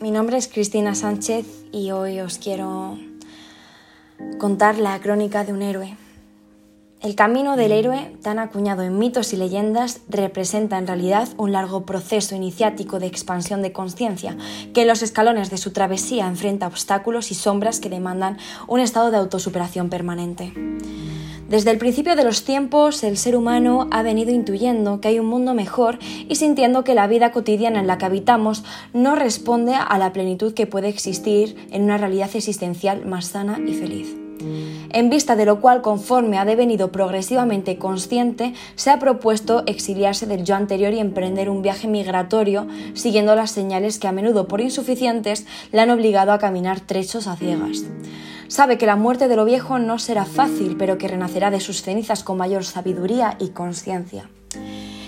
mi nombre es Cristina Sánchez y hoy os quiero contar la crónica de un héroe. El camino del héroe, tan acuñado en mitos y leyendas, representa en realidad un largo proceso iniciático de expansión de conciencia, que en los escalones de su travesía enfrenta obstáculos y sombras que demandan un estado de autosuperación permanente. Desde el principio de los tiempos, el ser humano ha venido intuyendo que hay un mundo mejor y sintiendo que la vida cotidiana en la que habitamos no responde a la plenitud que puede existir en una realidad existencial más sana y feliz. En vista de lo cual, conforme ha devenido progresivamente consciente, se ha propuesto exiliarse del yo anterior y emprender un viaje migratorio, siguiendo las señales que a menudo por insuficientes le han obligado a caminar trechos a ciegas. Sabe que la muerte de lo viejo no será fácil, pero que renacerá de sus cenizas con mayor sabiduría y conciencia.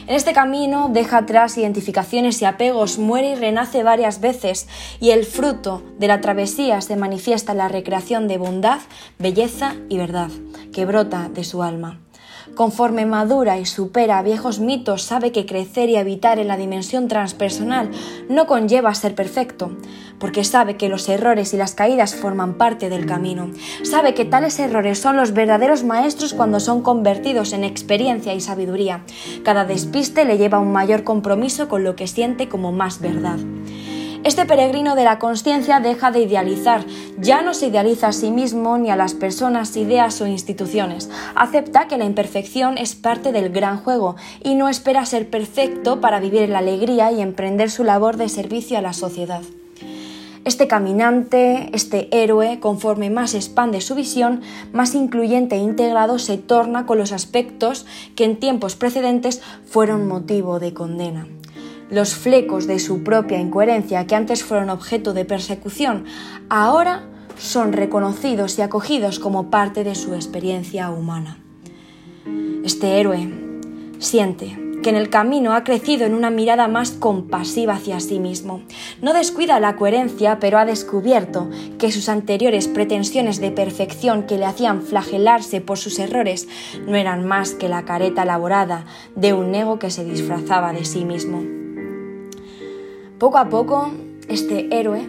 En este camino deja atrás identificaciones y apegos, muere y renace varias veces, y el fruto de la travesía se manifiesta en la recreación de bondad, belleza y verdad, que brota de su alma. Conforme madura y supera viejos mitos, sabe que crecer y habitar en la dimensión transpersonal no conlleva ser perfecto, porque sabe que los errores y las caídas forman parte del camino. Sabe que tales errores son los verdaderos maestros cuando son convertidos en experiencia y sabiduría. Cada despiste le lleva a un mayor compromiso con lo que siente como más verdad. Este peregrino de la conciencia deja de idealizar, ya no se idealiza a sí mismo ni a las personas, ideas o instituciones. Acepta que la imperfección es parte del gran juego y no espera ser perfecto para vivir en la alegría y emprender su labor de servicio a la sociedad. Este caminante, este héroe, conforme más expande su visión, más incluyente e integrado se torna con los aspectos que en tiempos precedentes fueron motivo de condena. Los flecos de su propia incoherencia que antes fueron objeto de persecución, ahora son reconocidos y acogidos como parte de su experiencia humana. Este héroe siente que en el camino ha crecido en una mirada más compasiva hacia sí mismo. No descuida la coherencia, pero ha descubierto que sus anteriores pretensiones de perfección que le hacían flagelarse por sus errores no eran más que la careta elaborada de un ego que se disfrazaba de sí mismo. Poco a poco, este héroe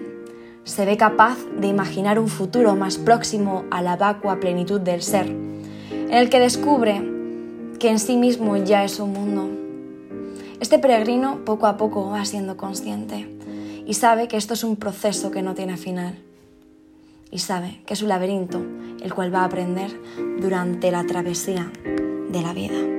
se ve capaz de imaginar un futuro más próximo a la vacua plenitud del ser, en el que descubre que en sí mismo ya es un mundo. Este peregrino poco a poco va siendo consciente y sabe que esto es un proceso que no tiene final. Y sabe que es un laberinto el cual va a aprender durante la travesía de la vida.